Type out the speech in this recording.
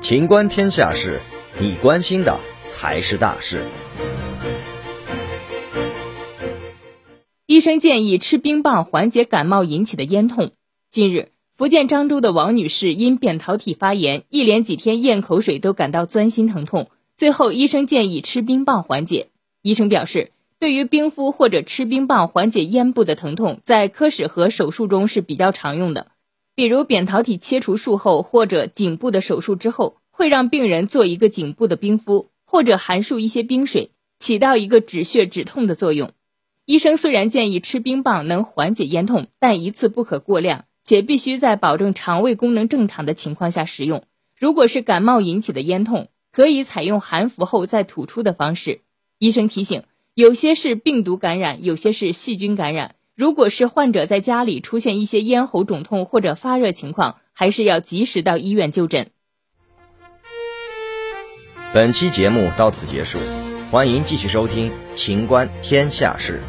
情观天下事，你关心的才是大事。医生建议吃冰棒缓解感冒引起的咽痛。近日，福建漳州的王女士因扁桃体发炎，一连几天咽口水都感到钻心疼痛，最后医生建议吃冰棒缓解。医生表示，对于冰敷或者吃冰棒缓解咽部的疼痛，在科室和手术中是比较常用的。比如扁桃体切除术后或者颈部的手术之后，会让病人做一个颈部的冰敷，或者含漱一些冰水，起到一个止血止痛的作用。医生虽然建议吃冰棒能缓解咽痛，但一次不可过量，且必须在保证肠胃功能正常的情况下食用。如果是感冒引起的咽痛，可以采用含服后再吐出的方式。医生提醒，有些是病毒感染，有些是细菌感染。如果是患者在家里出现一些咽喉肿痛或者发热情况，还是要及时到医院就诊。本期节目到此结束，欢迎继续收听《秦观天下事》。